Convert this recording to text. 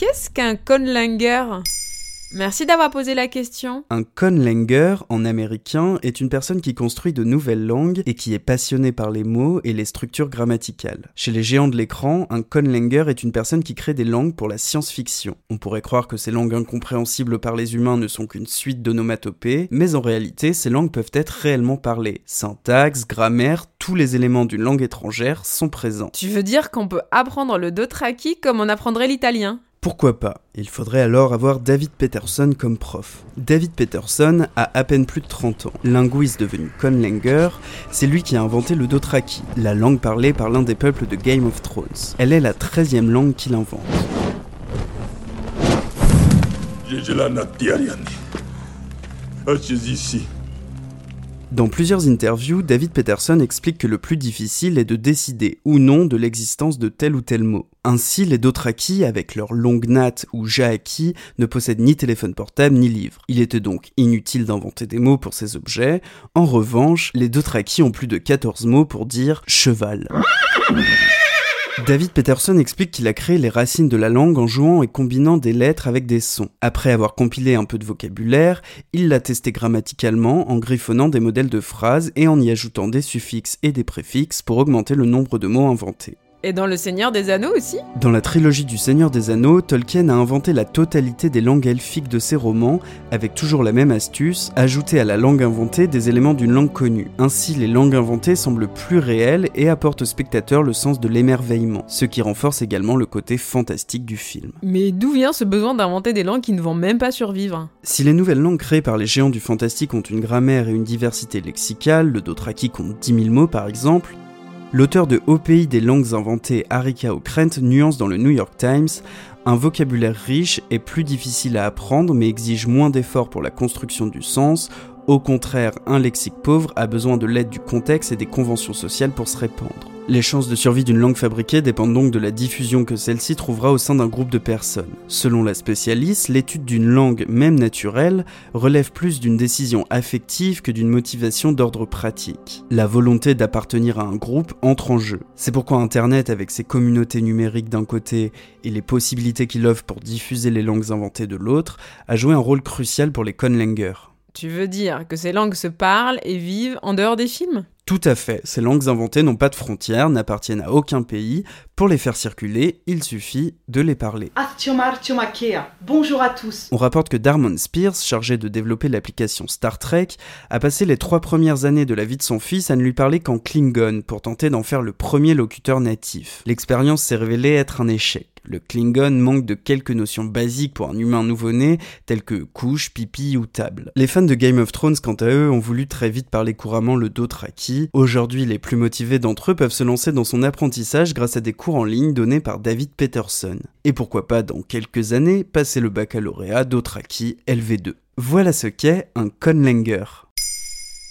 Qu'est-ce qu'un conlanger Merci d'avoir posé la question. Un conlanger, en américain, est une personne qui construit de nouvelles langues et qui est passionnée par les mots et les structures grammaticales. Chez les géants de l'écran, un conlanger est une personne qui crée des langues pour la science-fiction. On pourrait croire que ces langues incompréhensibles par les humains ne sont qu'une suite d'onomatopées, mais en réalité, ces langues peuvent être réellement parlées. Syntaxe, grammaire, tous les éléments d'une langue étrangère sont présents. Tu veux dire qu'on peut apprendre le Dothraki comme on apprendrait l'italien? Pourquoi pas? Il faudrait alors avoir David Peterson comme prof. David Peterson a à peine plus de 30 ans. Linguiste devenu conlanger, c'est lui qui a inventé le Dothraki, la langue parlée par l'un des peuples de Game of Thrones. Elle est la 13e langue qu'il invente. Dans plusieurs interviews, David Peterson explique que le plus difficile est de décider ou non de l'existence de tel ou tel mot. Ainsi, les Dothraki, avec leur longue natte ou Jaaki, ne possèdent ni téléphone portable ni livre. Il était donc inutile d'inventer des mots pour ces objets. En revanche, les Dothraki ont plus de 14 mots pour dire cheval. David Peterson explique qu'il a créé les racines de la langue en jouant et combinant des lettres avec des sons. Après avoir compilé un peu de vocabulaire, il l'a testé grammaticalement en griffonnant des modèles de phrases et en y ajoutant des suffixes et des préfixes pour augmenter le nombre de mots inventés. Et dans Le Seigneur des Anneaux aussi Dans la trilogie du Seigneur des Anneaux, Tolkien a inventé la totalité des langues elfiques de ses romans, avec toujours la même astuce, ajouter à la langue inventée des éléments d'une langue connue. Ainsi, les langues inventées semblent plus réelles et apportent au spectateur le sens de l'émerveillement, ce qui renforce également le côté fantastique du film. Mais d'où vient ce besoin d'inventer des langues qui ne vont même pas survivre Si les nouvelles langues créées par les géants du fantastique ont une grammaire et une diversité lexicale, le Dothraki compte 10 000 mots par exemple, L'auteur de Au pays des langues inventées, Harika O'Krent, nuance dans le New York Times un vocabulaire riche est plus difficile à apprendre mais exige moins d'efforts pour la construction du sens. Au contraire, un lexique pauvre a besoin de l'aide du contexte et des conventions sociales pour se répandre. Les chances de survie d'une langue fabriquée dépendent donc de la diffusion que celle-ci trouvera au sein d'un groupe de personnes. Selon la spécialiste, l'étude d'une langue, même naturelle, relève plus d'une décision affective que d'une motivation d'ordre pratique. La volonté d'appartenir à un groupe entre en jeu. C'est pourquoi Internet, avec ses communautés numériques d'un côté et les possibilités qu'il offre pour diffuser les langues inventées de l'autre, a joué un rôle crucial pour les conlangers. Tu veux dire que ces langues se parlent et vivent en dehors des films? Tout à fait, ces langues inventées n'ont pas de frontières, n'appartiennent à aucun pays. Pour les faire circuler, il suffit de les parler. Bonjour à tous. On rapporte que Darmon Spears, chargé de développer l'application Star Trek, a passé les trois premières années de la vie de son fils à ne lui parler qu'en Klingon pour tenter d'en faire le premier locuteur natif. L'expérience s'est révélée être un échec. Le Klingon manque de quelques notions basiques pour un humain nouveau-né, telles que couche, pipi ou table. Les fans de Game of Thrones, quant à eux, ont voulu très vite parler couramment le Dothraki. Aujourd'hui, les plus motivés d'entre eux peuvent se lancer dans son apprentissage grâce à des cours en ligne donnés par David Peterson. Et pourquoi pas, dans quelques années, passer le baccalauréat Dothraki LV2. Voilà ce qu'est un conlanger.